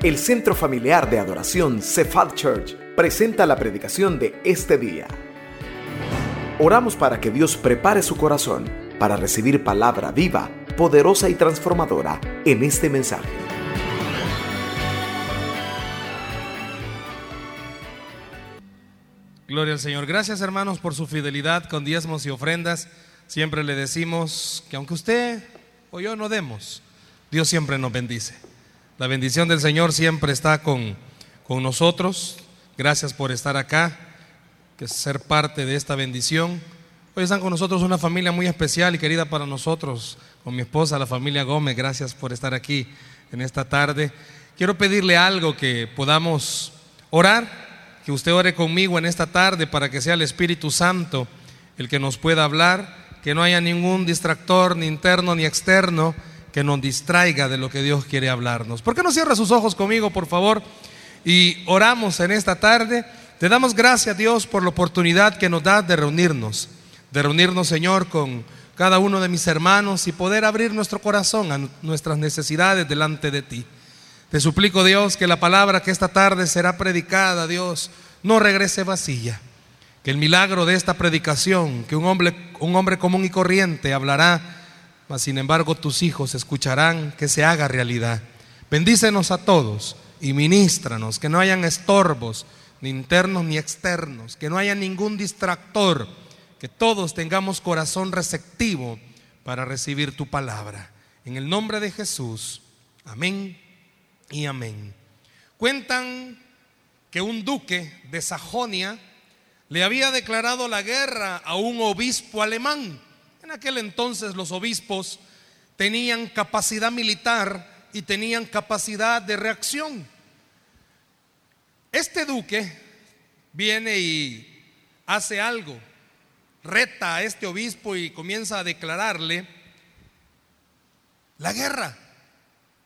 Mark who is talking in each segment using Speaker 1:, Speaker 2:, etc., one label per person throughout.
Speaker 1: El Centro Familiar de Adoración Cephal Church presenta la predicación de este día. Oramos para que Dios prepare su corazón para recibir palabra viva, poderosa y transformadora en este mensaje.
Speaker 2: Gloria al Señor. Gracias hermanos por su fidelidad con diezmos y ofrendas. Siempre le decimos que aunque usted o yo no demos, Dios siempre nos bendice. La bendición del Señor siempre está con, con nosotros. Gracias por estar acá, que ser parte de esta bendición. Hoy están con nosotros una familia muy especial y querida para nosotros, con mi esposa, la familia Gómez. Gracias por estar aquí en esta tarde. Quiero pedirle algo que podamos orar que usted ore conmigo en esta tarde para que sea el Espíritu Santo el que nos pueda hablar, que no haya ningún distractor, ni interno ni externo, que nos distraiga de lo que Dios quiere hablarnos. ¿Por qué no cierra sus ojos conmigo, por favor? Y oramos en esta tarde. Te damos gracias, Dios, por la oportunidad que nos da de reunirnos, de reunirnos, Señor, con cada uno de mis hermanos y poder abrir nuestro corazón a nuestras necesidades delante de ti. Te suplico, Dios, que la palabra que esta tarde será predicada, Dios, no regrese vacía. Que el milagro de esta predicación, que un hombre, un hombre común y corriente hablará, mas sin embargo tus hijos escucharán, que se haga realidad. Bendícenos a todos y ministranos, que no hayan estorbos, ni internos ni externos, que no haya ningún distractor, que todos tengamos corazón receptivo para recibir tu palabra. En el nombre de Jesús. Amén y amén. Cuentan que un duque de Sajonia le había declarado la guerra a un obispo alemán. En aquel entonces los obispos tenían capacidad militar y tenían capacidad de reacción. Este duque viene y hace algo, reta a este obispo y comienza a declararle la guerra.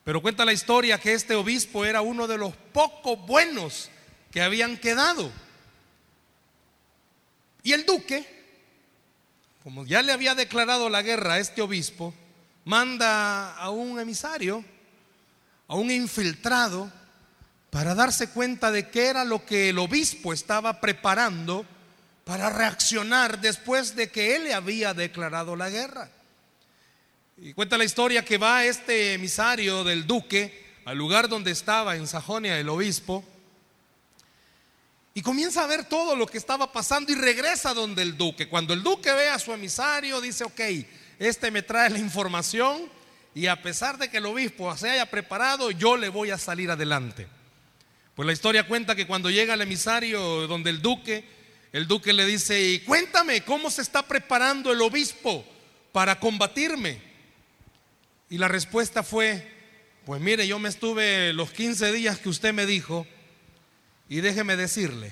Speaker 2: Pero cuenta la historia que este obispo era uno de los pocos buenos que habían quedado. Y el duque, como ya le había declarado la guerra a este obispo, manda a un emisario, a un infiltrado, para darse cuenta de qué era lo que el obispo estaba preparando para reaccionar después de que él le había declarado la guerra. Y cuenta la historia que va este emisario del duque al lugar donde estaba en Sajonia el obispo y comienza a ver todo lo que estaba pasando y regresa donde el duque. Cuando el duque ve a su emisario dice, ok, este me trae la información y a pesar de que el obispo se haya preparado, yo le voy a salir adelante. Pues la historia cuenta que cuando llega el emisario donde el duque, el duque le dice, y cuéntame cómo se está preparando el obispo para combatirme. Y la respuesta fue, pues mire, yo me estuve los 15 días que usted me dijo y déjeme decirle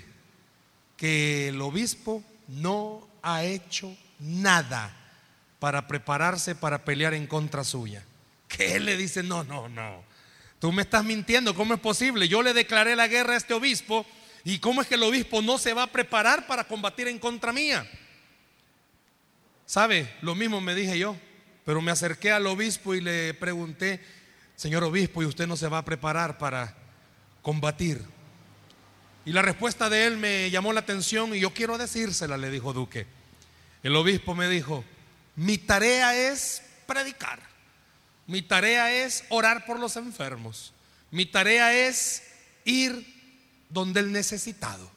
Speaker 2: que el obispo no ha hecho nada para prepararse para pelear en contra suya. Que él le dice, no, no, no, tú me estás mintiendo, ¿cómo es posible? Yo le declaré la guerra a este obispo y ¿cómo es que el obispo no se va a preparar para combatir en contra mía? ¿Sabe? Lo mismo me dije yo. Pero me acerqué al obispo y le pregunté, señor obispo, ¿y usted no se va a preparar para combatir? Y la respuesta de él me llamó la atención y yo quiero decírsela, le dijo Duque. El obispo me dijo, mi tarea es predicar, mi tarea es orar por los enfermos, mi tarea es ir donde el necesitado.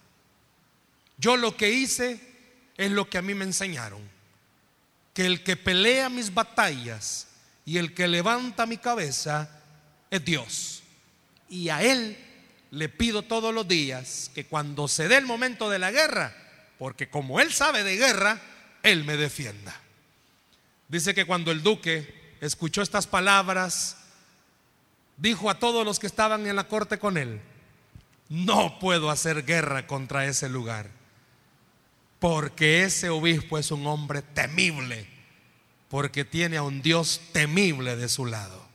Speaker 2: Yo lo que hice es lo que a mí me enseñaron que el que pelea mis batallas y el que levanta mi cabeza es Dios. Y a Él le pido todos los días que cuando se dé el momento de la guerra, porque como Él sabe de guerra, Él me defienda. Dice que cuando el duque escuchó estas palabras, dijo a todos los que estaban en la corte con Él, no puedo hacer guerra contra ese lugar porque ese obispo es un hombre temible, porque tiene a un Dios temible de su lado.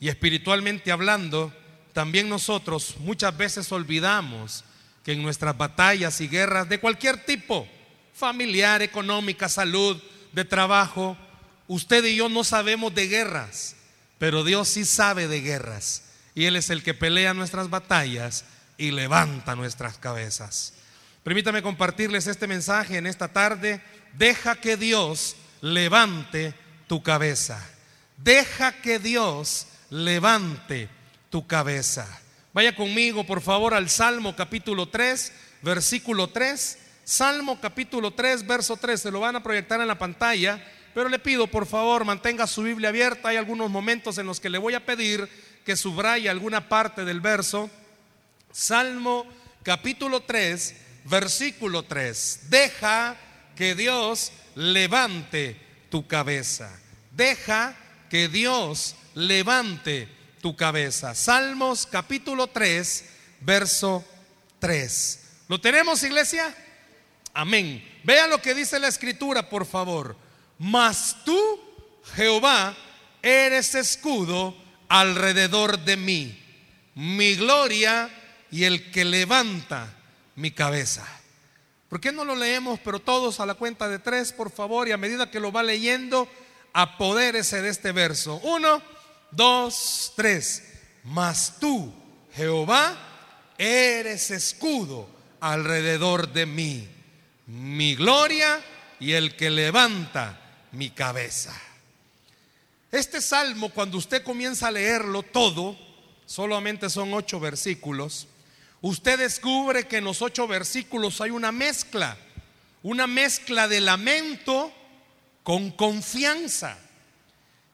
Speaker 2: Y espiritualmente hablando, también nosotros muchas veces olvidamos que en nuestras batallas y guerras de cualquier tipo, familiar, económica, salud, de trabajo, usted y yo no sabemos de guerras, pero Dios sí sabe de guerras. y Él es el que pelea nuestras batallas y levanta nuestras cabezas. Permítame compartirles este mensaje en esta tarde. Deja que Dios levante tu cabeza. Deja que Dios levante tu cabeza. Vaya conmigo, por favor, al Salmo capítulo 3, versículo 3. Salmo capítulo 3, verso 3. Se lo van a proyectar en la pantalla. Pero le pido, por favor, mantenga su Biblia abierta. Hay algunos momentos en los que le voy a pedir que subraye alguna parte del verso. Salmo capítulo 3, versículo 3. Deja que Dios levante tu cabeza. Deja que Dios levante tu cabeza. Salmos capítulo 3, verso 3. ¿Lo tenemos, iglesia? Amén. Vea lo que dice la escritura, por favor. Mas tú, Jehová, eres escudo alrededor de mí, mi gloria y el que levanta mi cabeza. ¿Por qué no lo leemos, pero todos a la cuenta de tres, por favor? Y a medida que lo va leyendo, apodérese de este verso. Uno, dos, tres. Mas tú, Jehová, eres escudo alrededor de mí, mi gloria y el que levanta mi cabeza. Este salmo, cuando usted comienza a leerlo todo, solamente son ocho versículos, usted descubre que en los ocho versículos hay una mezcla, una mezcla de lamento con confianza.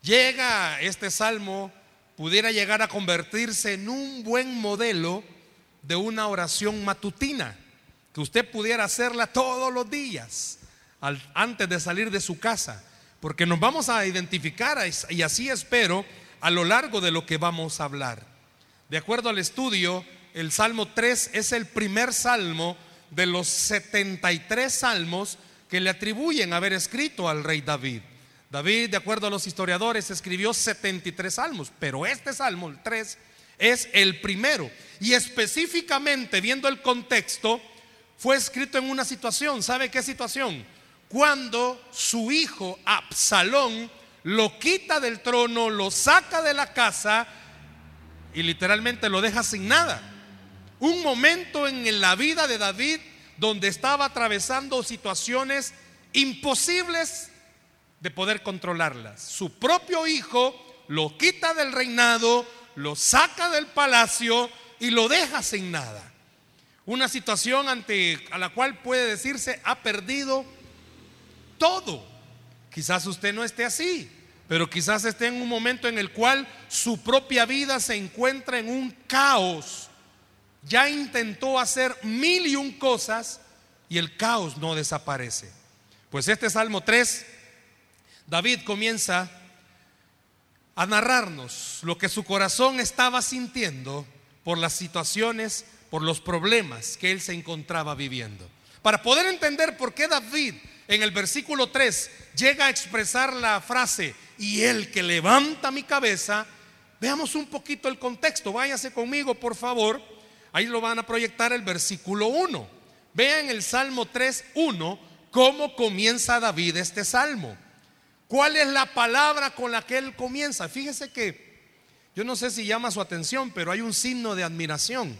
Speaker 2: Llega este salmo, pudiera llegar a convertirse en un buen modelo de una oración matutina, que usted pudiera hacerla todos los días antes de salir de su casa porque nos vamos a identificar y así espero a lo largo de lo que vamos a hablar. De acuerdo al estudio, el Salmo 3 es el primer salmo de los 73 salmos que le atribuyen haber escrito al rey David. David, de acuerdo a los historiadores, escribió 73 salmos, pero este salmo, el 3, es el primero. Y específicamente, viendo el contexto, fue escrito en una situación. ¿Sabe qué situación? cuando su hijo Absalón lo quita del trono, lo saca de la casa y literalmente lo deja sin nada. Un momento en la vida de David donde estaba atravesando situaciones imposibles de poder controlarlas. Su propio hijo lo quita del reinado, lo saca del palacio y lo deja sin nada. Una situación ante a la cual puede decirse ha perdido todo. Quizás usted no esté así, pero quizás esté en un momento en el cual su propia vida se encuentra en un caos. Ya intentó hacer mil y un cosas y el caos no desaparece. Pues este Salmo 3, David comienza a narrarnos lo que su corazón estaba sintiendo por las situaciones, por los problemas que él se encontraba viviendo. Para poder entender por qué David en el versículo 3 llega a expresar la frase, y el que levanta mi cabeza, veamos un poquito el contexto, váyase conmigo por favor, ahí lo van a proyectar el versículo 1. Vean el Salmo 3, 1, cómo comienza David este salmo. ¿Cuál es la palabra con la que él comienza? Fíjese que yo no sé si llama su atención, pero hay un signo de admiración.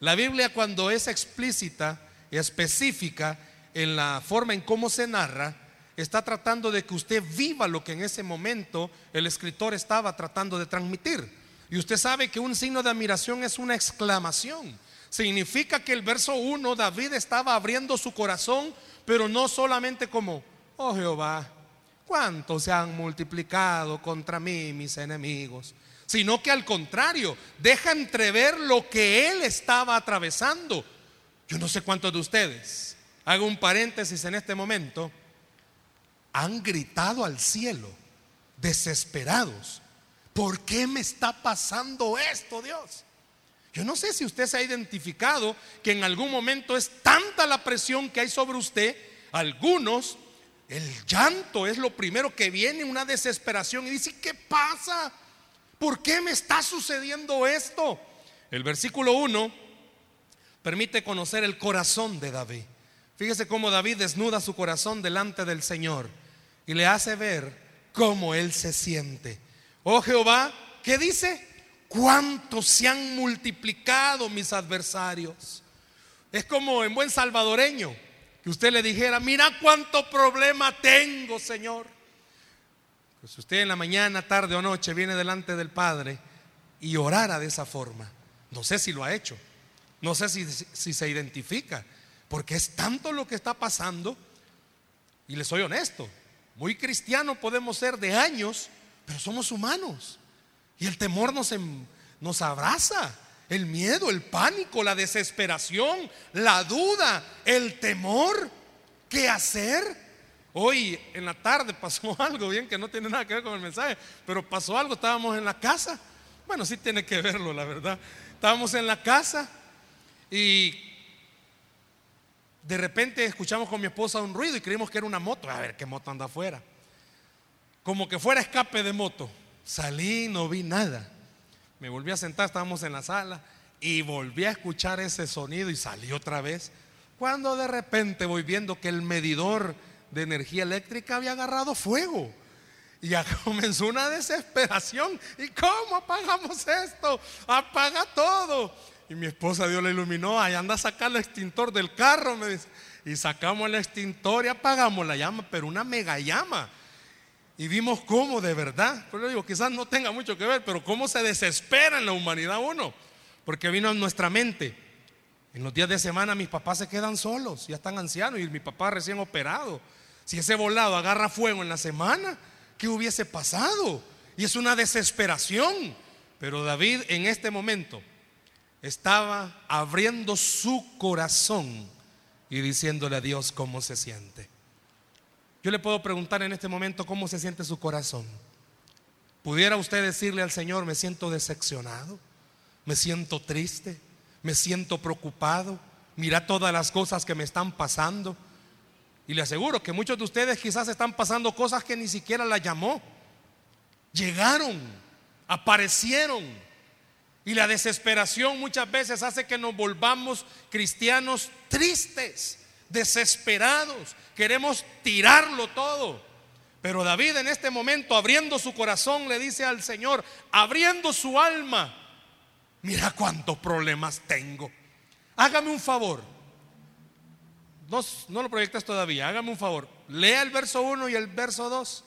Speaker 2: La Biblia cuando es explícita y específica, en la forma en cómo se narra, está tratando de que usted viva lo que en ese momento el escritor estaba tratando de transmitir. Y usted sabe que un signo de admiración es una exclamación. Significa que el verso 1, David estaba abriendo su corazón, pero no solamente como, oh Jehová, cuánto se han multiplicado contra mí mis enemigos, sino que al contrario, deja entrever lo que él estaba atravesando. Yo no sé cuántos de ustedes hago un paréntesis en este momento, han gritado al cielo, desesperados. ¿Por qué me está pasando esto, Dios? Yo no sé si usted se ha identificado que en algún momento es tanta la presión que hay sobre usted, algunos, el llanto es lo primero que viene, una desesperación y dice, ¿qué pasa? ¿Por qué me está sucediendo esto? El versículo 1 permite conocer el corazón de David. Fíjese cómo David desnuda su corazón delante del Señor y le hace ver cómo él se siente. Oh Jehová, ¿qué dice? cuánto se han multiplicado mis adversarios. Es como en buen salvadoreño que usted le dijera, mira cuánto problema tengo, Señor. Pues usted en la mañana, tarde o noche viene delante del Padre y orara de esa forma. No sé si lo ha hecho, no sé si, si se identifica, porque es tanto lo que está pasando. Y le soy honesto, muy cristiano podemos ser de años, pero somos humanos. Y el temor nos, em, nos abraza. El miedo, el pánico, la desesperación, la duda, el temor. ¿Qué hacer? Hoy en la tarde pasó algo bien que no tiene nada que ver con el mensaje, pero pasó algo, estábamos en la casa. Bueno, sí tiene que verlo, la verdad. Estábamos en la casa y de repente escuchamos con mi esposa un ruido y creímos que era una moto. A ver, ¿qué moto anda afuera? Como que fuera escape de moto. Salí, no vi nada. Me volví a sentar, estábamos en la sala y volví a escuchar ese sonido y salí otra vez. Cuando de repente voy viendo que el medidor de energía eléctrica había agarrado fuego. Y ya comenzó una desesperación. ¿Y cómo apagamos esto? Apaga todo. Y mi esposa Dios le iluminó, ahí anda a sacar el extintor del carro, me dice. Y sacamos el extintor y apagamos la llama, pero una mega llama. Y vimos cómo de verdad, pero digo, quizás no tenga mucho que ver, pero cómo se desespera en la humanidad uno. Porque vino a nuestra mente. En los días de semana mis papás se quedan solos, ya están ancianos y mi papá recién operado. Si ese volado agarra fuego en la semana, ¿qué hubiese pasado? Y es una desesperación. Pero David en este momento estaba abriendo su corazón y diciéndole a Dios cómo se siente. Yo le puedo preguntar en este momento cómo se siente su corazón. ¿Pudiera usted decirle al Señor, me siento decepcionado, me siento triste, me siento preocupado, mira todas las cosas que me están pasando? Y le aseguro que muchos de ustedes quizás están pasando cosas que ni siquiera la llamó. Llegaron, aparecieron. Y la desesperación muchas veces hace que nos volvamos cristianos tristes desesperados, queremos tirarlo todo. Pero David en este momento, abriendo su corazón, le dice al Señor, abriendo su alma, mira cuántos problemas tengo. Hágame un favor. No, lo proyectas todavía, hágame un favor. Lea el verso 1 y el verso 2.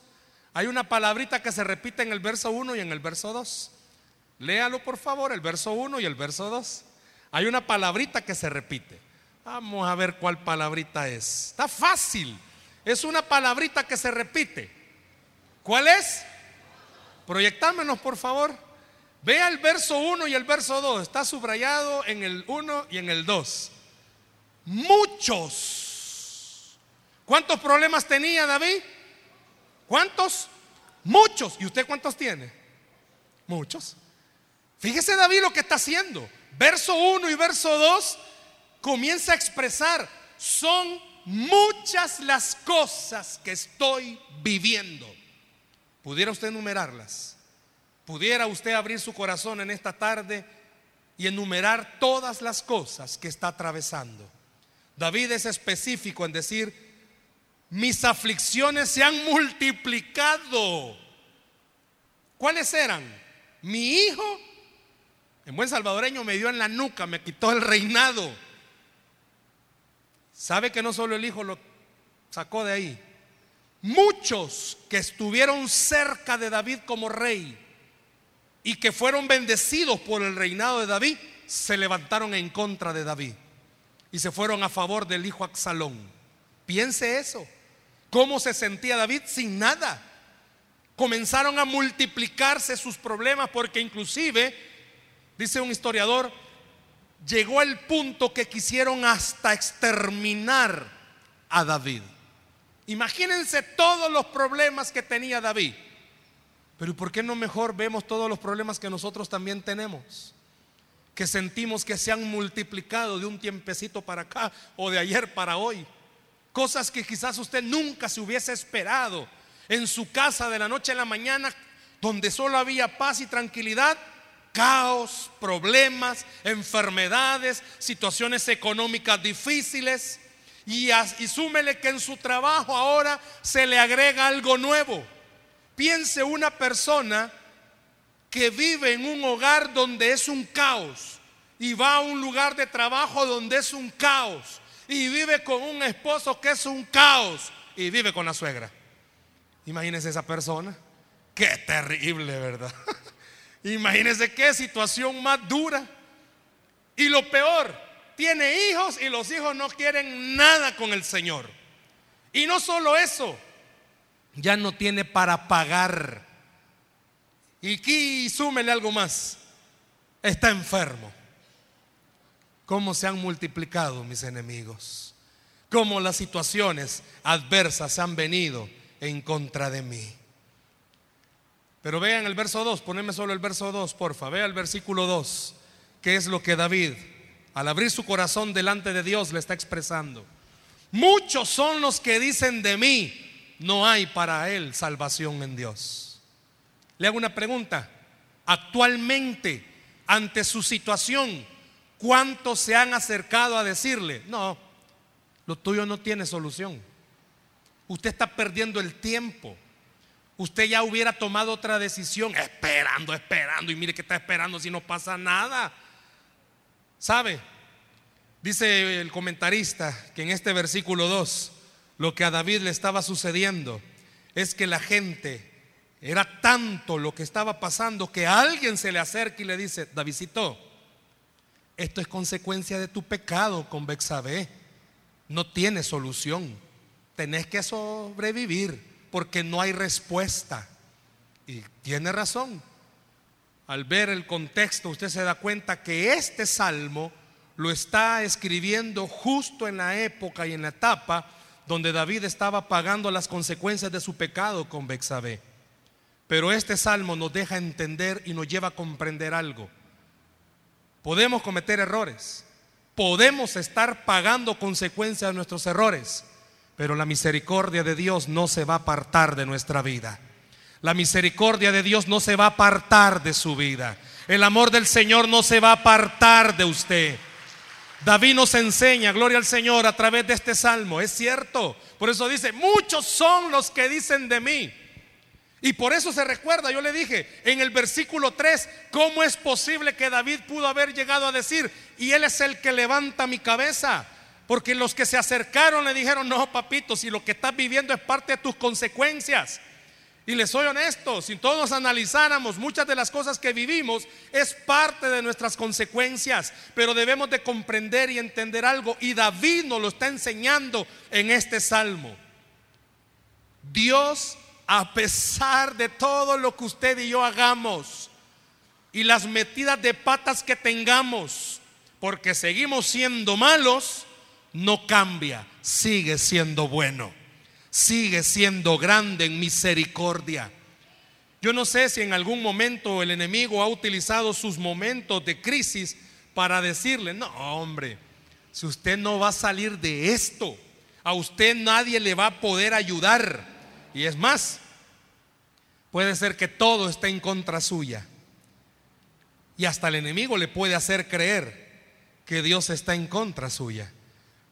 Speaker 2: Hay una palabrita que se repite en el verso 1 y en el verso 2. Léalo por favor, el verso 1 y el verso 2. Hay una palabrita que se repite. Vamos a ver cuál palabrita es. Está fácil. Es una palabrita que se repite. ¿Cuál es? Proyectámonos, por favor. Vea el verso 1 y el verso 2. Está subrayado en el 1 y en el 2. Muchos. ¿Cuántos problemas tenía David? ¿Cuántos? Muchos. ¿Y usted cuántos tiene? Muchos. Fíjese David lo que está haciendo. Verso 1 y verso 2 comienza a expresar, son muchas las cosas que estoy viviendo. ¿Pudiera usted enumerarlas? ¿Pudiera usted abrir su corazón en esta tarde y enumerar todas las cosas que está atravesando? David es específico en decir, mis aflicciones se han multiplicado. ¿Cuáles eran? Mi hijo, en buen salvadoreño, me dio en la nuca, me quitó el reinado. ¿Sabe que no solo el hijo lo sacó de ahí? Muchos que estuvieron cerca de David como rey y que fueron bendecidos por el reinado de David, se levantaron en contra de David y se fueron a favor del hijo Axalón. Piense eso. ¿Cómo se sentía David sin nada? Comenzaron a multiplicarse sus problemas porque inclusive, dice un historiador, llegó el punto que quisieron hasta exterminar a David. Imagínense todos los problemas que tenía David. Pero ¿por qué no mejor vemos todos los problemas que nosotros también tenemos? Que sentimos que se han multiplicado de un tiempecito para acá o de ayer para hoy. Cosas que quizás usted nunca se hubiese esperado en su casa de la noche a la mañana, donde solo había paz y tranquilidad caos, problemas, enfermedades, situaciones económicas difíciles. Y, y súmele que en su trabajo ahora se le agrega algo nuevo. Piense una persona que vive en un hogar donde es un caos y va a un lugar de trabajo donde es un caos y vive con un esposo que es un caos y vive con la suegra. Imagínese esa persona. Qué terrible, ¿verdad? Imagínese qué situación más dura. Y lo peor, tiene hijos y los hijos no quieren nada con el Señor. Y no solo eso, ya no tiene para pagar. Y aquí súmele algo más. Está enfermo. ¿Cómo se han multiplicado mis enemigos? ¿Cómo las situaciones adversas han venido en contra de mí? Pero vean el verso 2, poneme solo el verso 2, porfa. Vea el versículo 2, que es lo que David, al abrir su corazón delante de Dios, le está expresando. Muchos son los que dicen de mí, no hay para él salvación en Dios. Le hago una pregunta. Actualmente, ante su situación, ¿cuántos se han acercado a decirle, no, lo tuyo no tiene solución? Usted está perdiendo el tiempo usted ya hubiera tomado otra decisión, esperando, esperando, y mire que está esperando si no pasa nada. ¿Sabe? Dice el comentarista que en este versículo 2, lo que a David le estaba sucediendo es que la gente era tanto lo que estaba pasando que alguien se le acerca y le dice, Davidito, esto es consecuencia de tu pecado con Bexabé. No tiene solución. Tenés que sobrevivir porque no hay respuesta. Y tiene razón. Al ver el contexto, usted se da cuenta que este salmo lo está escribiendo justo en la época y en la etapa donde David estaba pagando las consecuencias de su pecado con Bexabé. Pero este salmo nos deja entender y nos lleva a comprender algo. Podemos cometer errores, podemos estar pagando consecuencias de nuestros errores, pero la misericordia de Dios no se va a apartar de nuestra vida. La misericordia de Dios no se va a apartar de su vida. El amor del Señor no se va a apartar de usted. David nos enseña, gloria al Señor, a través de este salmo. Es cierto. Por eso dice, muchos son los que dicen de mí. Y por eso se recuerda, yo le dije en el versículo 3, ¿cómo es posible que David pudo haber llegado a decir, y él es el que levanta mi cabeza? Porque los que se acercaron le dijeron, no, papito, si lo que estás viviendo es parte de tus consecuencias. Y les soy honesto, si todos analizáramos muchas de las cosas que vivimos, es parte de nuestras consecuencias, pero debemos de comprender y entender algo. Y David nos lo está enseñando en este salmo. Dios, a pesar de todo lo que usted y yo hagamos y las metidas de patas que tengamos, porque seguimos siendo malos, no cambia, sigue siendo bueno, sigue siendo grande en misericordia. Yo no sé si en algún momento el enemigo ha utilizado sus momentos de crisis para decirle, no hombre, si usted no va a salir de esto, a usted nadie le va a poder ayudar. Y es más, puede ser que todo esté en contra suya. Y hasta el enemigo le puede hacer creer que Dios está en contra suya.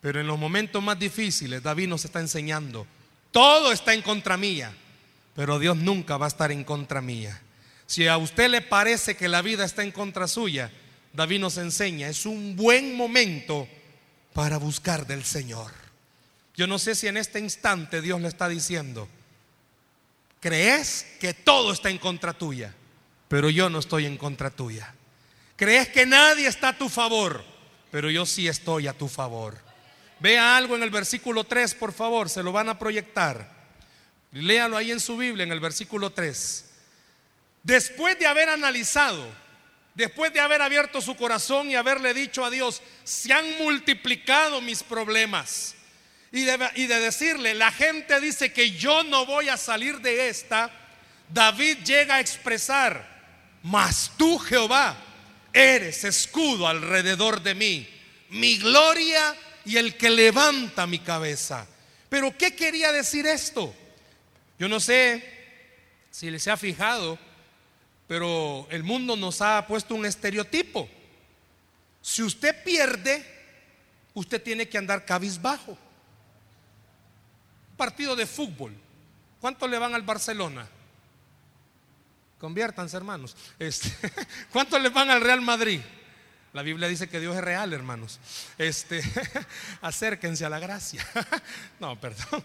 Speaker 2: Pero en los momentos más difíciles, David nos está enseñando, todo está en contra mía, pero Dios nunca va a estar en contra mía. Si a usted le parece que la vida está en contra suya, David nos enseña, es un buen momento para buscar del Señor. Yo no sé si en este instante Dios le está diciendo, crees que todo está en contra tuya, pero yo no estoy en contra tuya. Crees que nadie está a tu favor, pero yo sí estoy a tu favor. Vea algo en el versículo 3, por favor, se lo van a proyectar. Léalo ahí en su Biblia, en el versículo 3. Después de haber analizado, después de haber abierto su corazón y haberle dicho a Dios, se han multiplicado mis problemas. Y de, y de decirle, la gente dice que yo no voy a salir de esta, David llega a expresar, mas tú Jehová eres escudo alrededor de mí, mi gloria y el que levanta mi cabeza. Pero ¿qué quería decir esto? Yo no sé si les ha fijado, pero el mundo nos ha puesto un estereotipo. Si usted pierde, usted tiene que andar cabizbajo. Partido de fútbol. ¿Cuántos le van al Barcelona? Conviértanse, hermanos. Este, ¿Cuántos le van al Real Madrid? La Biblia dice que Dios es real, hermanos. Este, acérquense a la gracia. no, perdón.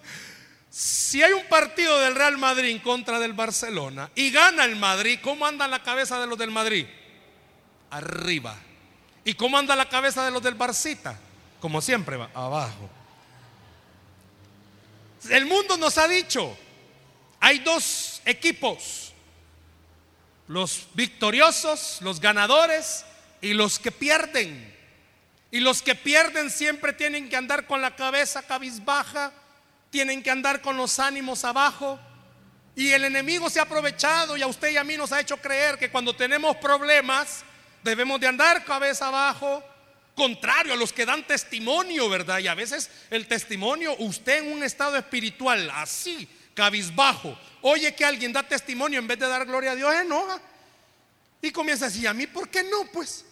Speaker 2: Si hay un partido del Real Madrid en contra del Barcelona y gana el Madrid, ¿cómo anda la cabeza de los del Madrid? Arriba. ¿Y cómo anda la cabeza de los del Barcita? Como siempre va, abajo. El mundo nos ha dicho, hay dos equipos, los victoriosos, los ganadores y los que pierden. Y los que pierden siempre tienen que andar con la cabeza cabizbaja, tienen que andar con los ánimos abajo. Y el enemigo se ha aprovechado y a usted y a mí nos ha hecho creer que cuando tenemos problemas debemos de andar cabeza abajo, contrario a los que dan testimonio, ¿verdad? Y a veces el testimonio, usted en un estado espiritual así, cabizbajo, oye que alguien da testimonio en vez de dar gloria a Dios, enoja. Y comienza así, ¿a mí por qué no? Pues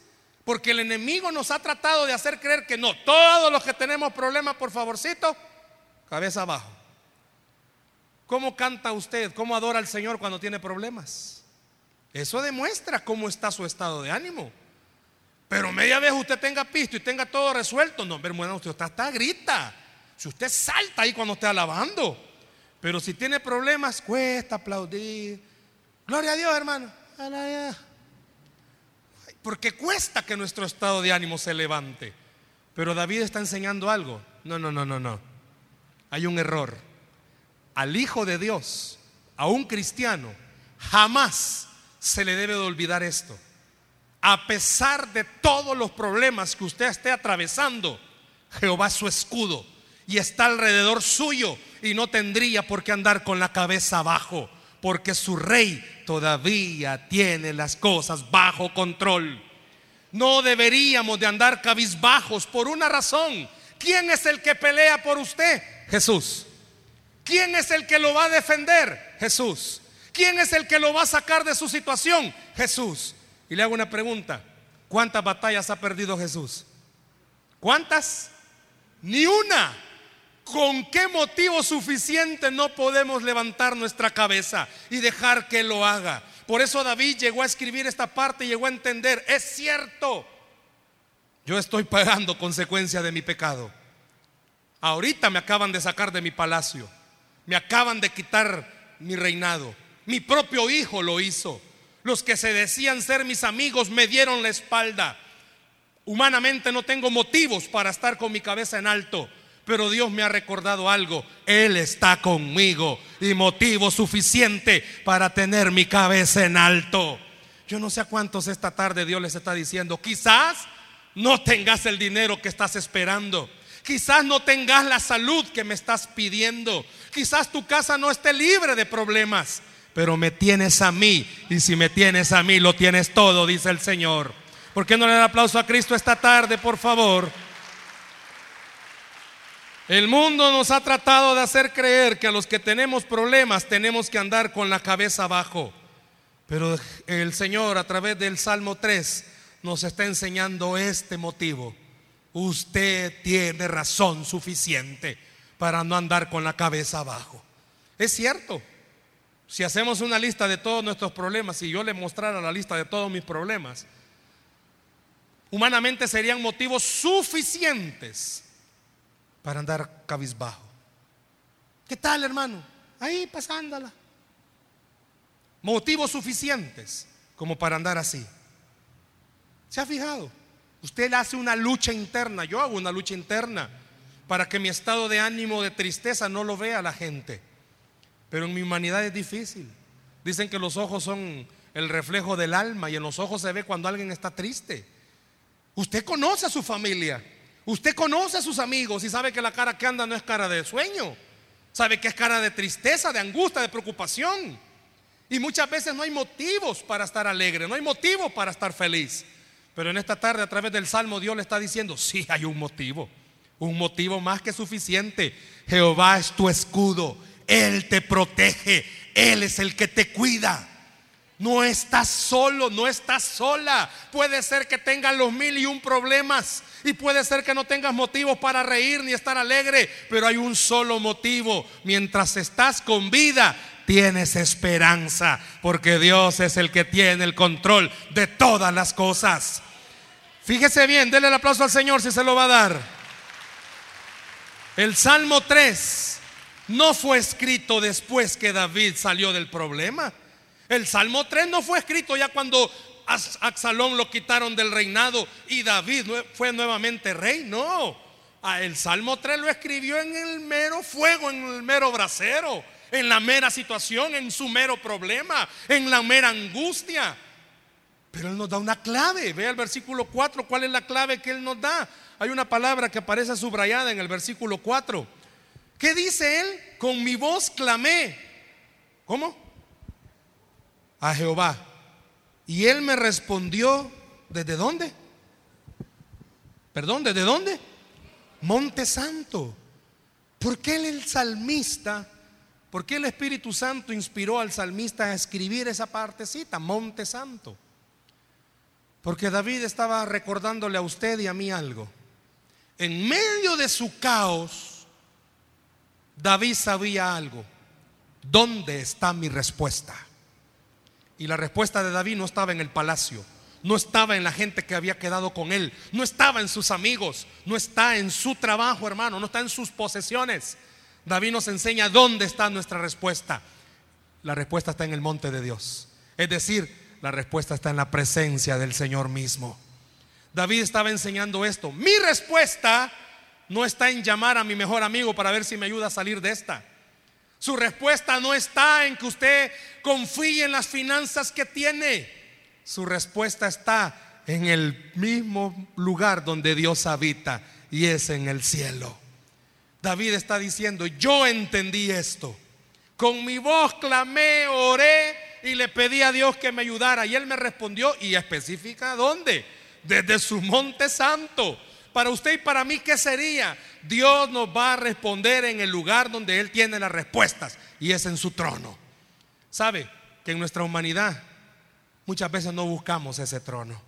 Speaker 2: porque el enemigo nos ha tratado de hacer creer que no, todos los que tenemos problemas, por favorcito, cabeza abajo. ¿Cómo canta usted? ¿Cómo adora al Señor cuando tiene problemas? Eso demuestra cómo está su estado de ánimo. Pero media vez usted tenga pisto y tenga todo resuelto, no, hermano, usted está, está grita. Si usted salta ahí cuando esté alabando. Pero si tiene problemas, cuesta aplaudir. Gloria a Dios, hermano. Porque cuesta que nuestro estado de ánimo se levante. Pero David está enseñando algo. No, no, no, no, no. Hay un error. Al Hijo de Dios, a un cristiano, jamás se le debe de olvidar esto. A pesar de todos los problemas que usted esté atravesando, Jehová es su escudo y está alrededor suyo y no tendría por qué andar con la cabeza abajo, porque su rey todavía tiene las cosas bajo control. No deberíamos de andar cabizbajos por una razón. ¿Quién es el que pelea por usted? Jesús. ¿Quién es el que lo va a defender? Jesús. ¿Quién es el que lo va a sacar de su situación? Jesús. Y le hago una pregunta. ¿Cuántas batallas ha perdido Jesús? ¿Cuántas? Ni una. ¿Con qué motivo suficiente no podemos levantar nuestra cabeza y dejar que lo haga? Por eso David llegó a escribir esta parte y llegó a entender, es cierto, yo estoy pagando consecuencia de mi pecado. Ahorita me acaban de sacar de mi palacio, me acaban de quitar mi reinado, mi propio hijo lo hizo. Los que se decían ser mis amigos me dieron la espalda. Humanamente no tengo motivos para estar con mi cabeza en alto. Pero Dios me ha recordado algo. Él está conmigo y motivo suficiente para tener mi cabeza en alto. Yo no sé a cuántos esta tarde Dios les está diciendo, quizás no tengas el dinero que estás esperando. Quizás no tengas la salud que me estás pidiendo. Quizás tu casa no esté libre de problemas. Pero me tienes a mí. Y si me tienes a mí, lo tienes todo, dice el Señor. ¿Por qué no le da aplauso a Cristo esta tarde, por favor? El mundo nos ha tratado de hacer creer que a los que tenemos problemas tenemos que andar con la cabeza abajo. Pero el Señor a través del Salmo 3 nos está enseñando este motivo. Usted tiene razón suficiente para no andar con la cabeza abajo. Es cierto. Si hacemos una lista de todos nuestros problemas y yo le mostrara la lista de todos mis problemas, humanamente serían motivos suficientes para andar cabizbajo. ¿Qué tal, hermano? Ahí pasándola. Motivos suficientes como para andar así. ¿Se ha fijado? Usted hace una lucha interna, yo hago una lucha interna para que mi estado de ánimo, de tristeza, no lo vea la gente. Pero en mi humanidad es difícil. Dicen que los ojos son el reflejo del alma y en los ojos se ve cuando alguien está triste. Usted conoce a su familia. Usted conoce a sus amigos y sabe que la cara que anda no es cara de sueño. Sabe que es cara de tristeza, de angustia, de preocupación. Y muchas veces no hay motivos para estar alegre, no hay motivo para estar feliz. Pero en esta tarde a través del Salmo Dios le está diciendo, sí hay un motivo, un motivo más que suficiente. Jehová es tu escudo, Él te protege, Él es el que te cuida. No estás solo, no estás sola. Puede ser que tengas los mil y un problemas, y puede ser que no tengas motivos para reír ni estar alegre, pero hay un solo motivo. Mientras estás con vida, tienes esperanza, porque Dios es el que tiene el control de todas las cosas. Fíjese bien, denle el aplauso al Señor si se lo va a dar. El Salmo 3 no fue escrito después que David salió del problema. El Salmo 3 no fue escrito ya cuando Absalón lo quitaron del reinado y David fue nuevamente rey. No, ah, el Salmo 3 lo escribió en el mero fuego, en el mero brasero, en la mera situación, en su mero problema, en la mera angustia. Pero Él nos da una clave. Vea el versículo 4, ¿cuál es la clave que Él nos da? Hay una palabra que aparece subrayada en el versículo 4. ¿Qué dice Él? Con mi voz clamé. ¿Cómo? A Jehová. Y Él me respondió, ¿desde dónde? Perdón, ¿desde dónde? Monte Santo. ¿Por qué el salmista, por qué el Espíritu Santo inspiró al salmista a escribir esa partecita, Monte Santo? Porque David estaba recordándole a usted y a mí algo. En medio de su caos, David sabía algo. ¿Dónde está mi respuesta? Y la respuesta de David no estaba en el palacio, no estaba en la gente que había quedado con él, no estaba en sus amigos, no está en su trabajo, hermano, no está en sus posesiones. David nos enseña dónde está nuestra respuesta. La respuesta está en el monte de Dios. Es decir, la respuesta está en la presencia del Señor mismo. David estaba enseñando esto. Mi respuesta no está en llamar a mi mejor amigo para ver si me ayuda a salir de esta. Su respuesta no está en que usted confíe en las finanzas que tiene. Su respuesta está en el mismo lugar donde Dios habita y es en el cielo. David está diciendo, yo entendí esto. Con mi voz clamé, oré y le pedí a Dios que me ayudara. Y Él me respondió y especifica dónde. Desde su monte santo. Para usted y para mí, ¿qué sería? Dios nos va a responder en el lugar donde Él tiene las respuestas y es en su trono. ¿Sabe que en nuestra humanidad muchas veces no buscamos ese trono?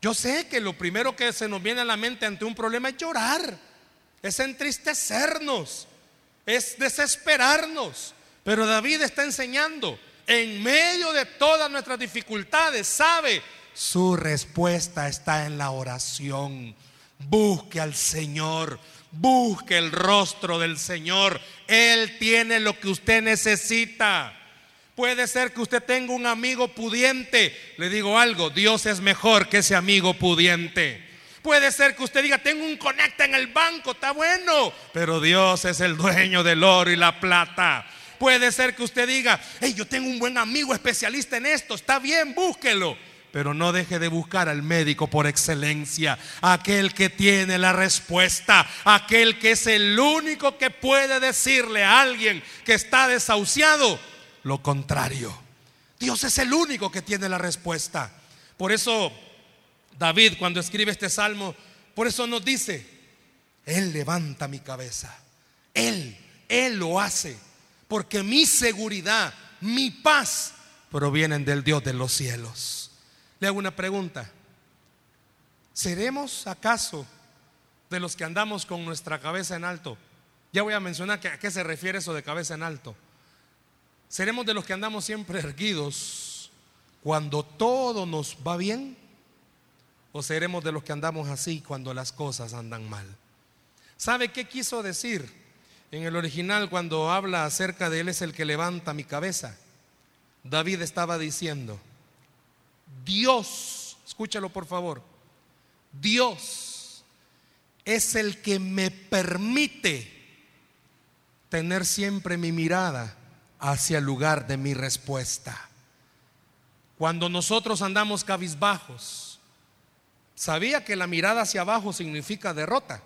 Speaker 2: Yo sé que lo primero que se nos viene a la mente ante un problema es llorar, es entristecernos, es desesperarnos. Pero David está enseñando en medio de todas nuestras dificultades, sabe, su respuesta está en la oración. Busque al Señor, busque el rostro del Señor. Él tiene lo que usted necesita. Puede ser que usted tenga un amigo pudiente. Le digo algo, Dios es mejor que ese amigo pudiente. Puede ser que usted diga, tengo un conecta en el banco, está bueno. Pero Dios es el dueño del oro y la plata. Puede ser que usted diga, hey, yo tengo un buen amigo especialista en esto, está bien, búsquelo. Pero no deje de buscar al médico por excelencia, aquel que tiene la respuesta, aquel que es el único que puede decirle a alguien que está desahuciado lo contrario. Dios es el único que tiene la respuesta. Por eso David cuando escribe este salmo, por eso nos dice, Él levanta mi cabeza, Él, Él lo hace porque mi seguridad, mi paz provienen del Dios de los cielos. Le hago una pregunta. ¿Seremos acaso de los que andamos con nuestra cabeza en alto? Ya voy a mencionar a qué se refiere eso de cabeza en alto. ¿Seremos de los que andamos siempre erguidos cuando todo nos va bien? ¿O seremos de los que andamos así cuando las cosas andan mal? ¿Sabe qué quiso decir? En el original, cuando habla acerca de Él es el que levanta mi cabeza, David estaba diciendo, Dios, escúchalo por favor, Dios es el que me permite tener siempre mi mirada hacia el lugar de mi respuesta. Cuando nosotros andamos cabizbajos, sabía que la mirada hacia abajo significa derrota.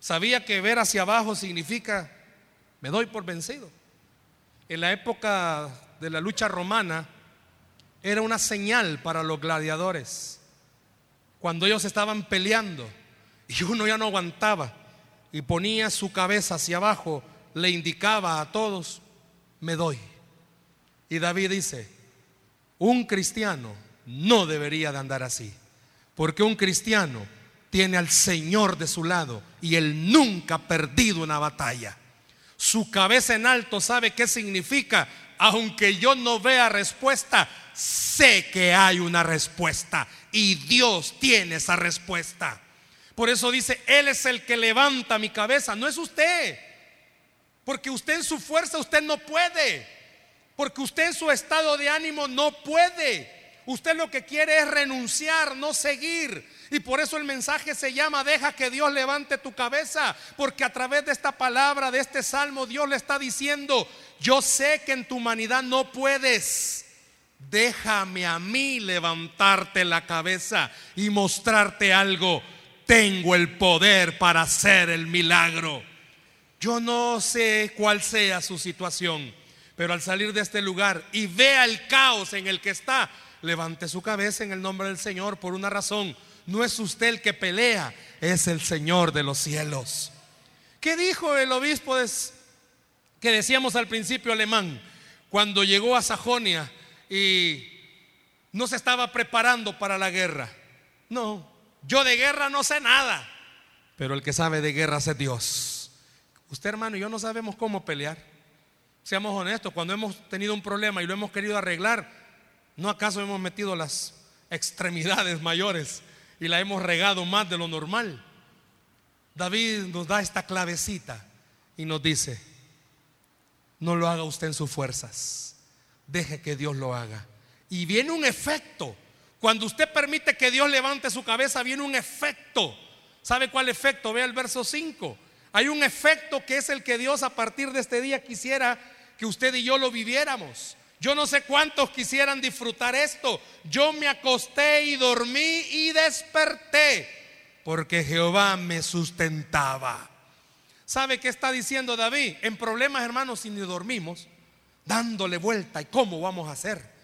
Speaker 2: Sabía que ver hacia abajo significa, me doy por vencido. En la época de la lucha romana era una señal para los gladiadores. Cuando ellos estaban peleando y uno ya no aguantaba y ponía su cabeza hacia abajo, le indicaba a todos, me doy. Y David dice, un cristiano no debería de andar así, porque un cristiano tiene al Señor de su lado y él nunca ha perdido una batalla. su cabeza en alto, ¿sabe qué significa? Aunque yo no vea respuesta, sé que hay una respuesta y Dios tiene esa respuesta. Por eso dice, Él es el que levanta mi cabeza, no es usted. Porque usted en su fuerza, usted no puede. Porque usted en su estado de ánimo no puede. Usted lo que quiere es renunciar, no seguir. Y por eso el mensaje se llama, deja que Dios levante tu cabeza. Porque a través de esta palabra, de este salmo, Dios le está diciendo, yo sé que en tu humanidad no puedes. Déjame a mí levantarte la cabeza y mostrarte algo. Tengo el poder para hacer el milagro. Yo no sé cuál sea su situación, pero al salir de este lugar y vea el caos en el que está, levante su cabeza en el nombre del Señor por una razón. No es usted el que pelea, es el Señor de los cielos. ¿Qué dijo el obispo que decíamos al principio alemán cuando llegó a Sajonia y no se estaba preparando para la guerra? No, yo de guerra no sé nada, pero el que sabe de guerra es Dios. Usted hermano y yo no sabemos cómo pelear. Seamos honestos, cuando hemos tenido un problema y lo hemos querido arreglar, ¿no acaso hemos metido las extremidades mayores y la hemos regado más de lo normal? David nos da esta clavecita y nos dice, no lo haga usted en sus fuerzas, deje que Dios lo haga. Y viene un efecto. Cuando usted permite que Dios levante su cabeza, viene un efecto. ¿Sabe cuál efecto? Vea el verso 5. Hay un efecto que es el que Dios a partir de este día quisiera que usted y yo lo viviéramos. Yo no sé cuántos quisieran disfrutar esto. Yo me acosté y dormí y desperté porque Jehová me sustentaba. ¿Sabe qué está diciendo David? En problemas, hermanos, si ni dormimos, dándole vuelta. ¿Y cómo vamos a hacer?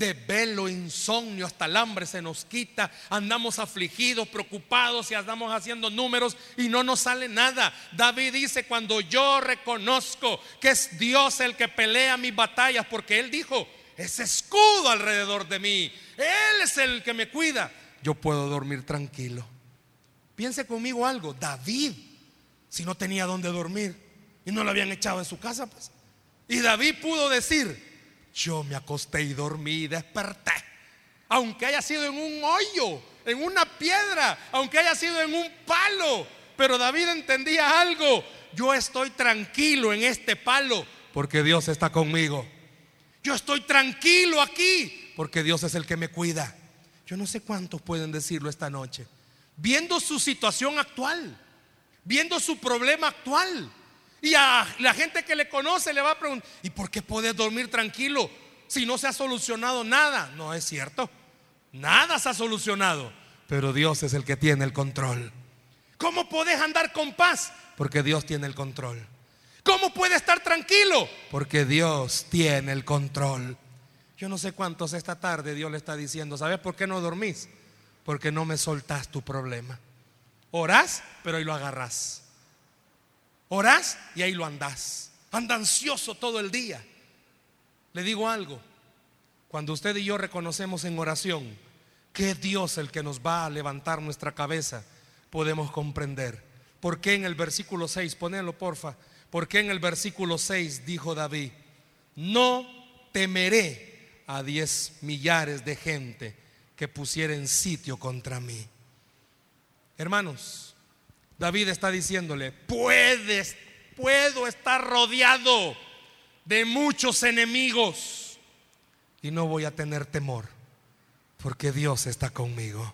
Speaker 2: De velo, insomnio, hasta el hambre se nos quita, andamos afligidos, preocupados y andamos haciendo números y no nos sale nada. David dice, cuando yo reconozco que es Dios el que pelea mis batallas, porque Él dijo, es escudo alrededor de mí, Él es el que me cuida, yo puedo dormir tranquilo. Piense conmigo algo, David, si no tenía dónde dormir y no lo habían echado en su casa, pues. Y David pudo decir, yo me acosté y dormí y desperté. Aunque haya sido en un hoyo, en una piedra, aunque haya sido en un palo. Pero David entendía algo. Yo estoy tranquilo en este palo porque Dios está conmigo. Yo estoy tranquilo aquí porque Dios es el que me cuida. Yo no sé cuántos pueden decirlo esta noche. Viendo su situación actual, viendo su problema actual, y a la gente que le conoce le va a preguntar, ¿y por qué puedes dormir tranquilo si no se ha solucionado nada? No es cierto. Nada se ha solucionado. Pero Dios es el que tiene el control. ¿Cómo puedes andar con paz? Porque Dios tiene el control. ¿Cómo puedes estar tranquilo? Porque Dios tiene el control. Yo no sé cuántos esta tarde Dios le está diciendo, ¿sabes por qué no dormís? Porque no me soltás tu problema. Orás, pero hoy lo agarrás. Orás y ahí lo andás. Anda ansioso todo el día. Le digo algo. Cuando usted y yo reconocemos en oración que es Dios el que nos va a levantar nuestra cabeza, podemos comprender. ¿Por qué en el versículo 6, ponelo porfa, por qué en el versículo 6 dijo David, no temeré a diez millares de gente que pusieren sitio contra mí? Hermanos, David está diciéndole, puedes, puedo estar rodeado de muchos enemigos y no voy a tener temor porque Dios está conmigo.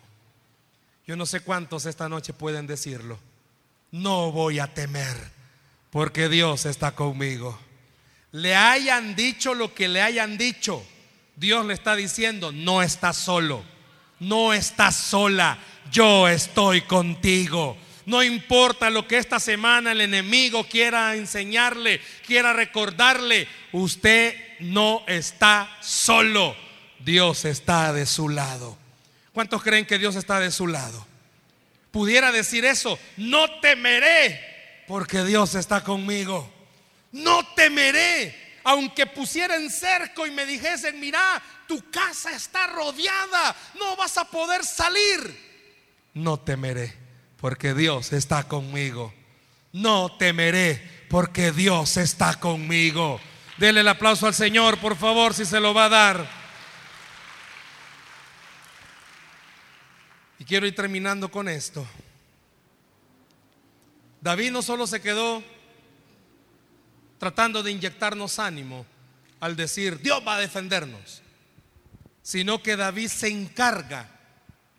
Speaker 2: Yo no sé cuántos esta noche pueden decirlo. No voy a temer porque Dios está conmigo. Le hayan dicho lo que le hayan dicho. Dios le está diciendo, no estás solo, no estás sola, yo estoy contigo. No importa lo que esta semana el enemigo quiera enseñarle, quiera recordarle, usted no está solo. Dios está de su lado. ¿Cuántos creen que Dios está de su lado? Pudiera decir eso, no temeré porque Dios está conmigo. No temeré, aunque pusieran cerco y me dijesen, mira, tu casa está rodeada, no vas a poder salir. No temeré porque Dios está conmigo. No temeré Porque Dios está conmigo. Dele el aplauso al Señor, por favor, si se lo va a dar. Y quiero ir terminando con esto. David no solo se quedó tratando de inyectarnos ánimo al decir, Dios va a defendernos, sino que David se encarga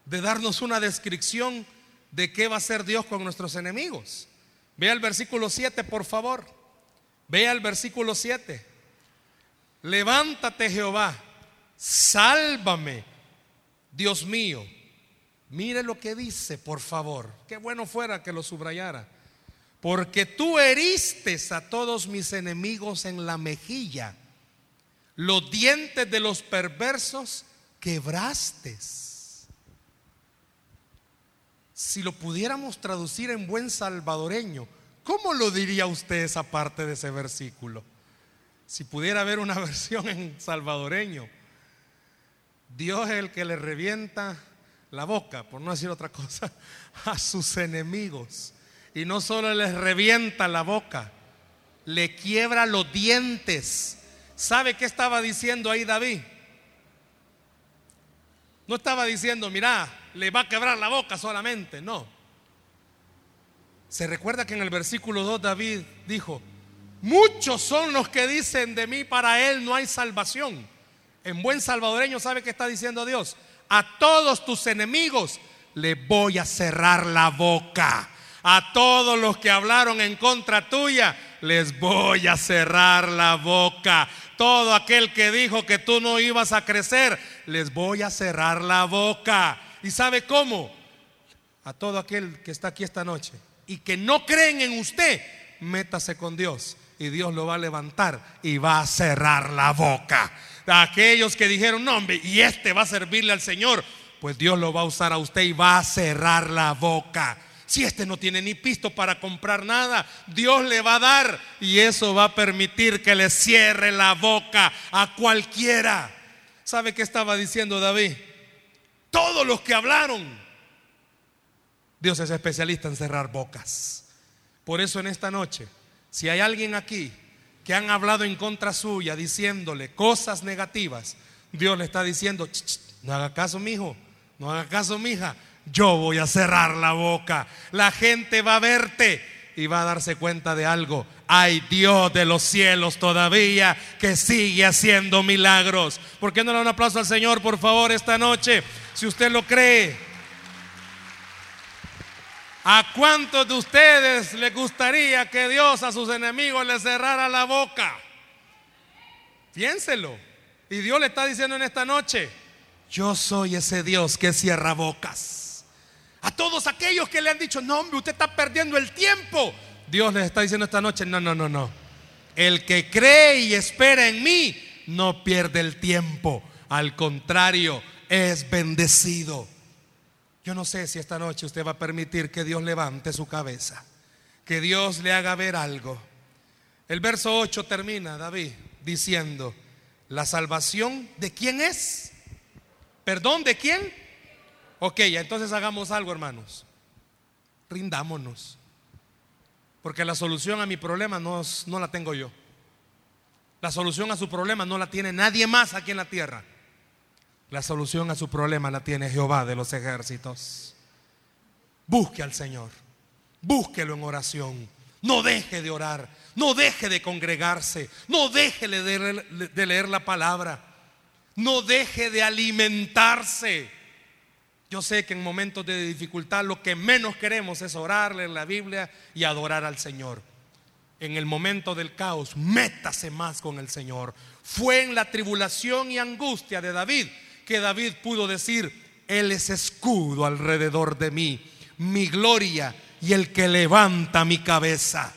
Speaker 2: de darnos una descripción de qué va a hacer Dios con nuestros enemigos. Vea el versículo 7, por favor. Vea el versículo 7. Levántate Jehová, sálvame, Dios mío. Mire lo que dice, por favor. Qué bueno fuera que lo subrayara. Porque tú heriste a todos mis enemigos en la mejilla. Los dientes de los perversos quebraste. Si lo pudiéramos traducir en buen salvadoreño, ¿cómo lo diría usted esa parte de ese versículo? Si pudiera haber una versión en salvadoreño, Dios es el que le revienta la boca, por no decir otra cosa, a sus enemigos. Y no solo les revienta la boca, le quiebra los dientes. ¿Sabe qué estaba diciendo ahí David? No estaba diciendo, mira, le va a quebrar la boca solamente, no. Se recuerda que en el versículo 2 David dijo, Muchos son los que dicen de mí, para él no hay salvación. En buen salvadoreño, ¿sabe qué está diciendo Dios? A todos tus enemigos le voy a cerrar la boca. A todos los que hablaron en contra tuya, les voy a cerrar la boca. Todo aquel que dijo que tú no ibas a crecer, les voy a cerrar la boca. ¿Y sabe cómo? A todo aquel que está aquí esta noche y que no creen en usted, métase con Dios y Dios lo va a levantar y va a cerrar la boca. A aquellos que dijeron, no, hombre, y este va a servirle al Señor, pues Dios lo va a usar a usted y va a cerrar la boca. Si este no tiene ni pisto para comprar nada, Dios le va a dar y eso va a permitir que le cierre la boca a cualquiera. ¿Sabe qué estaba diciendo David? Todos los que hablaron. Dios es especialista en cerrar bocas. Por eso en esta noche si hay alguien aquí que han hablado en contra suya diciéndole cosas negativas, Dios le está diciendo, no haga caso, mi hijo, no haga caso, mi hija, yo voy a cerrar la boca. La gente va a verte y va a darse cuenta de algo. Hay Dios de los cielos todavía que sigue haciendo milagros. ¿Por qué no le da un aplauso al Señor, por favor, esta noche? Si usted lo cree. ¿A cuántos de ustedes les gustaría que Dios a sus enemigos les cerrara la boca? Piénselo. Y Dios le está diciendo en esta noche, yo soy ese Dios que cierra bocas. A todos aquellos que le han dicho, no hombre, usted está perdiendo el tiempo. Dios les está diciendo esta noche, no, no, no, no. El que cree y espera en mí no pierde el tiempo. Al contrario, es bendecido. Yo no sé si esta noche usted va a permitir que Dios levante su cabeza, que Dios le haga ver algo. El verso 8 termina, David, diciendo, ¿la salvación de quién es? ¿Perdón de quién? Ok, entonces hagamos algo, hermanos. Rindámonos. Porque la solución a mi problema no, no la tengo yo. La solución a su problema no la tiene nadie más aquí en la tierra. La solución a su problema la tiene Jehová de los ejércitos. Busque al Señor. Búsquelo en oración. No deje de orar. No deje de congregarse. No deje de leer, la palabra. No deje de alimentarse. Yo sé que en momentos de dificultad lo que menos queremos es orar, leer la Biblia y adorar al Señor. En el momento del caos, métase más con el Señor. Fue en la tribulación y angustia de David que David pudo decir, Él es escudo alrededor de mí, mi gloria y el que levanta mi cabeza.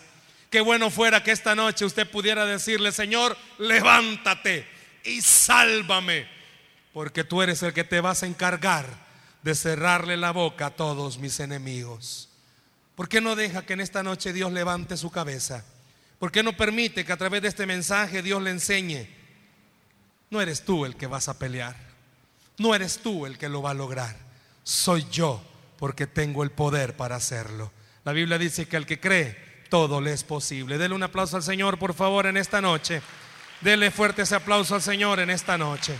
Speaker 2: Qué bueno fuera que esta noche usted pudiera decirle, Señor, levántate y sálvame, porque tú eres el que te vas a encargar de cerrarle la boca a todos mis enemigos. ¿Por qué no deja que en esta noche Dios levante su cabeza? ¿Por qué no permite que a través de este mensaje Dios le enseñe? No eres tú el que vas a pelear. No eres tú el que lo va a lograr, soy yo porque tengo el poder para hacerlo. La Biblia dice que el que cree todo le es posible. Dele un aplauso al Señor, por favor, en esta noche. Dele fuerte ese aplauso al Señor en esta noche.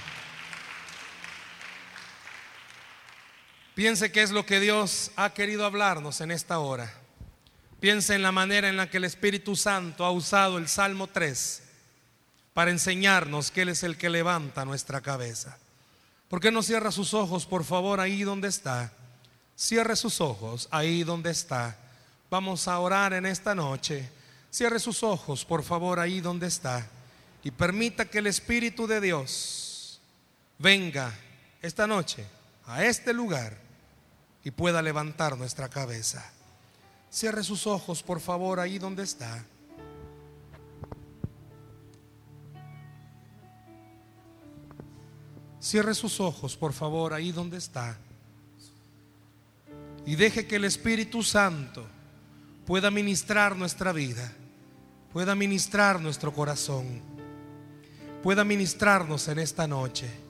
Speaker 2: Piense qué es lo que Dios ha querido hablarnos en esta hora. Piense en la manera en la que el Espíritu Santo ha usado el Salmo 3 para enseñarnos que Él es el que levanta nuestra cabeza. ¿Por qué no cierra sus ojos, por favor, ahí donde está? Cierre sus ojos ahí donde está. Vamos a orar en esta noche. Cierre sus ojos, por favor, ahí donde está. Y permita que el Espíritu de Dios venga esta noche a este lugar y pueda levantar nuestra cabeza. Cierre sus ojos, por favor, ahí donde está. Cierre sus ojos, por favor, ahí donde está. Y deje que el Espíritu Santo pueda ministrar nuestra vida, pueda ministrar nuestro corazón, pueda ministrarnos en esta noche.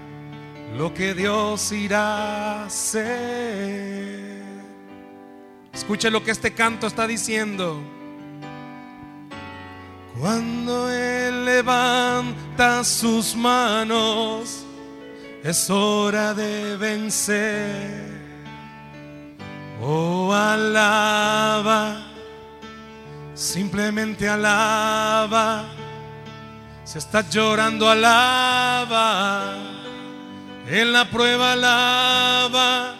Speaker 2: lo que Dios irá a hacer. Escuche lo que este canto está diciendo. Cuando Él levanta sus manos, es hora de vencer. Oh, alaba, simplemente alaba. Si estás llorando, alaba. En la prueba, alaba.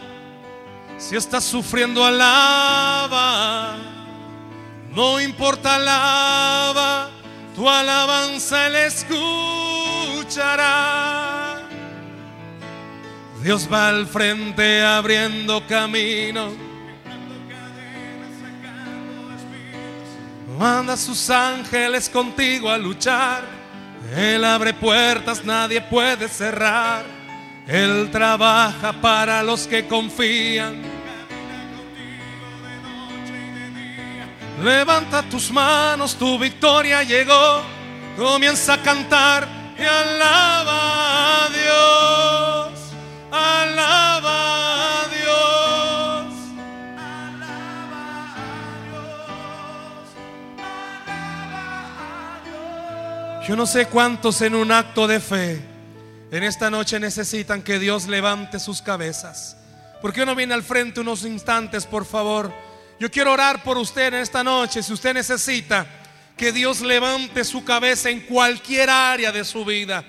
Speaker 2: Si estás sufriendo, alaba. No importa, alaba. Tu alabanza Él escuchará. Dios va al frente abriendo camino. Manda a sus ángeles contigo a luchar. Él abre puertas, nadie puede cerrar. Él trabaja para los que confían. Levanta tus manos, tu victoria llegó. Comienza a cantar y alaba a Dios. Alaba a Dios. Alaba a Dios. Alaba a Dios. Yo no sé cuántos en un acto de fe en esta noche necesitan que Dios levante sus cabezas. ¿Por qué no viene al frente unos instantes, por favor? Yo quiero orar por usted en esta noche. Si usted necesita que Dios levante su cabeza en cualquier área de su vida,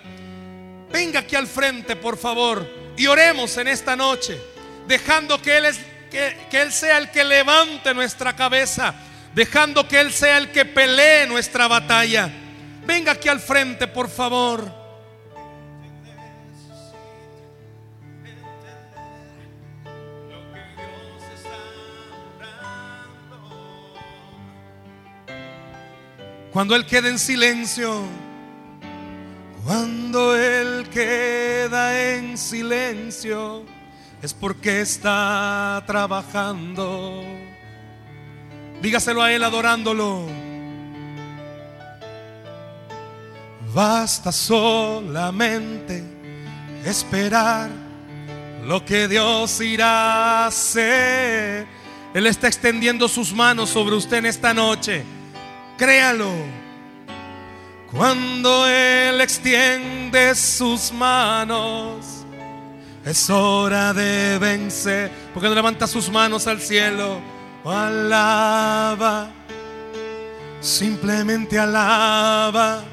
Speaker 2: venga aquí al frente, por favor, y oremos en esta noche, dejando que Él, que Él sea el que levante nuestra cabeza, dejando que Él sea el que pelee nuestra batalla. Venga aquí al frente, por favor. Cuando Él queda en silencio, cuando Él queda en silencio, es porque está trabajando. Dígaselo a Él adorándolo. Basta solamente esperar lo que Dios irá a hacer. Él está extendiendo sus manos sobre usted en esta noche. Créalo. Cuando Él extiende sus manos, es hora de vencer. Porque no levanta sus manos al cielo, alaba, simplemente alaba.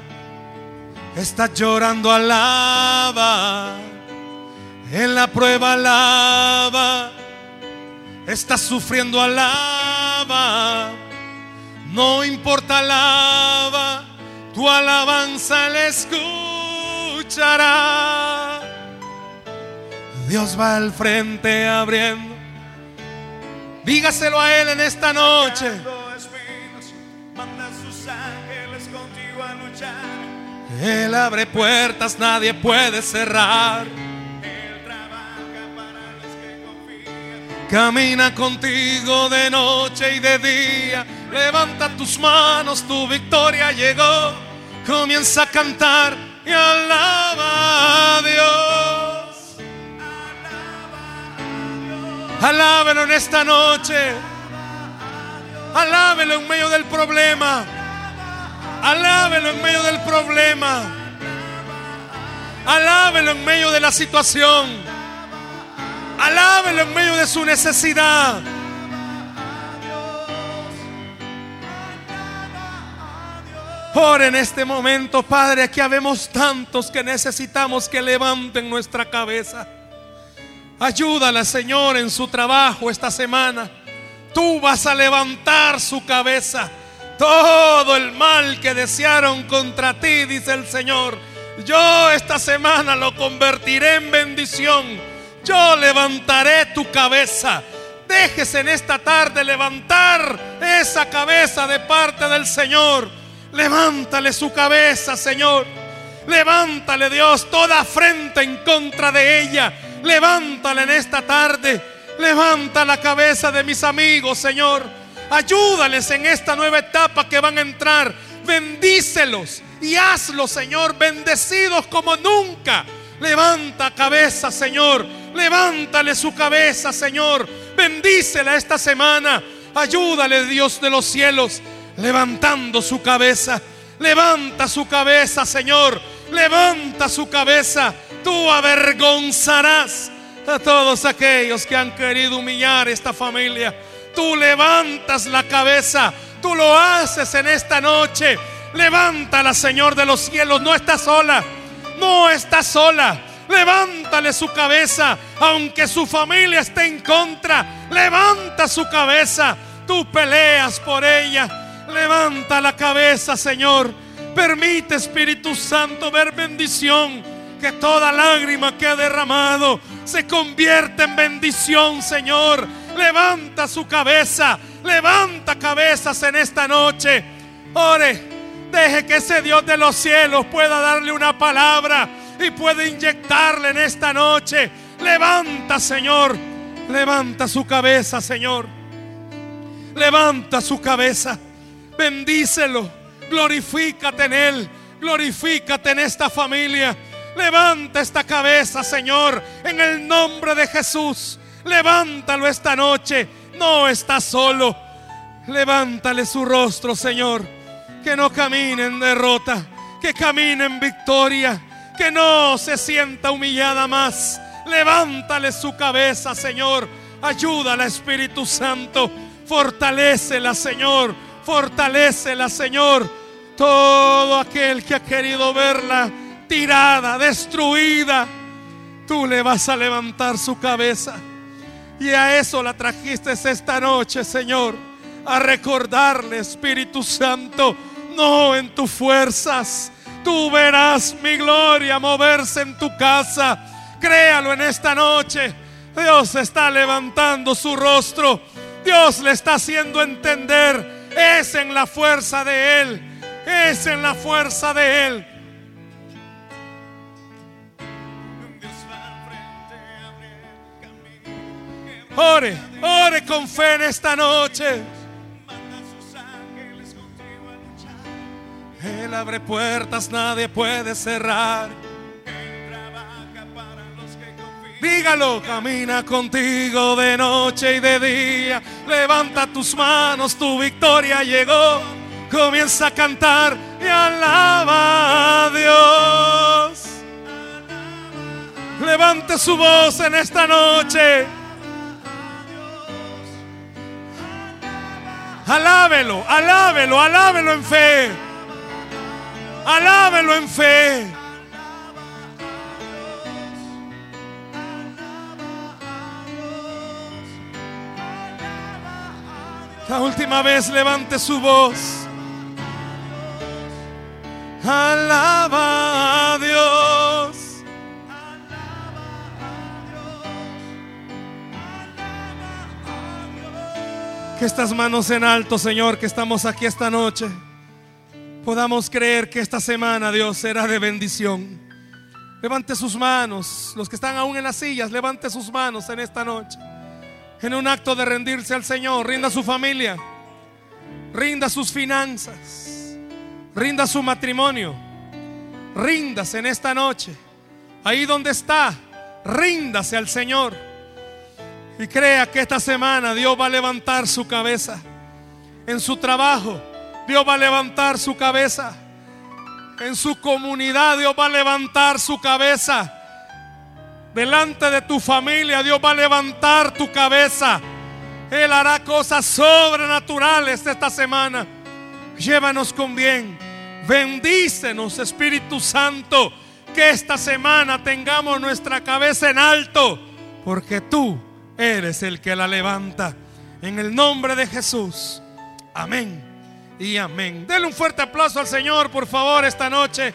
Speaker 2: Está llorando, alaba. En la prueba, alaba. Está sufriendo, alaba. No importa alaba, tu alabanza le escuchará. Dios va al frente abriendo Dígaselo a Él en esta noche. Él abre puertas, nadie puede cerrar.
Speaker 3: Él trabaja para los que confían.
Speaker 2: Camina contigo de noche y de día. Levanta tus manos, tu victoria llegó. Comienza a cantar y alaba a Dios. Alábelo en esta noche. Alábelo en medio del problema. Alábelo en medio del problema. Alábelo en medio de la situación. Alábelo en medio de su necesidad. Ora en este momento, Padre, aquí habemos tantos que necesitamos que levanten nuestra cabeza. Ayúdala, Señor, en su trabajo esta semana. Tú vas a levantar su cabeza. Todo el mal que desearon contra ti, dice el Señor. Yo esta semana lo convertiré en bendición. Yo levantaré tu cabeza. Déjese en esta tarde levantar esa cabeza de parte del Señor. Levántale su cabeza, Señor. Levántale, Dios, toda afrenta en contra de ella. Levántale en esta tarde. Levanta la cabeza de mis amigos, Señor. Ayúdales en esta nueva etapa que van a entrar. Bendícelos y hazlos, Señor, bendecidos como nunca. Levanta cabeza, Señor. Levántale su cabeza, Señor. Bendícela esta semana. Ayúdale, Dios de los cielos, levantando su cabeza. Levanta su cabeza, Señor. Levanta su cabeza. Tú avergonzarás a todos aquellos que han querido humillar esta familia. Tú levantas la cabeza. Tú lo haces en esta noche. Levántala, Señor de los cielos. No está sola. No está sola. Levántale su cabeza, aunque su familia esté en contra. Levanta su cabeza. Tú peleas por ella. Levanta la cabeza, Señor. Permite, Espíritu Santo, ver bendición. Que toda lágrima que ha derramado se convierta en bendición, Señor. Levanta su cabeza. Levanta cabezas en esta noche. Ore. Deje que ese Dios de los cielos pueda darle una palabra y pueda inyectarle en esta noche. Levanta, Señor. Levanta su cabeza, Señor. Levanta su cabeza. Bendícelo. Glorifícate en Él. Glorifícate en esta familia. Levanta esta cabeza, Señor, en el nombre de Jesús. Levántalo esta noche. No está solo. Levántale su rostro, Señor. Que no camine en derrota. Que camine en victoria. Que no se sienta humillada más. Levántale su cabeza, Señor. Ayúdala, Espíritu Santo. Fortalécela, Señor. Fortalécela, Señor. Todo aquel que ha querido verla tirada, destruida, tú le vas a levantar su cabeza. Y a eso la trajiste esta noche, Señor. A recordarle, Espíritu Santo, no en tus fuerzas. Tú verás mi gloria moverse en tu casa. Créalo en esta noche. Dios está levantando su rostro. Dios le está haciendo entender. Es en la fuerza de Él. Es en la fuerza de Él. Ore, ore con fe en esta noche. Él abre puertas, nadie puede cerrar. Dígalo, camina contigo de noche y de día. Levanta tus manos, tu victoria llegó. Comienza a cantar y alaba a Dios. Levante su voz en esta noche. Alábelo, alábelo, alábelo en fe. Alábelo en fe. La última vez levante su voz. Alaba a Dios. Que estas manos en alto, Señor, que estamos aquí esta noche, podamos creer que esta semana, Dios, será de bendición. Levante sus manos, los que están aún en las sillas, levante sus manos en esta noche. En un acto de rendirse al Señor, rinda su familia, rinda sus finanzas, rinda su matrimonio, ríndase en esta noche. Ahí donde está, ríndase al Señor. Y crea que esta semana Dios va a levantar su cabeza. En su trabajo, Dios va a levantar su cabeza. En su comunidad Dios va a levantar su cabeza. Delante de tu familia Dios va a levantar tu cabeza. Él hará cosas sobrenaturales esta semana. Llévanos con bien. Bendícenos Espíritu Santo. Que esta semana tengamos nuestra cabeza en alto. Porque tú eres el que la levanta. En el nombre de Jesús. Amén y amén. Denle un fuerte aplauso al Señor, por favor, esta noche.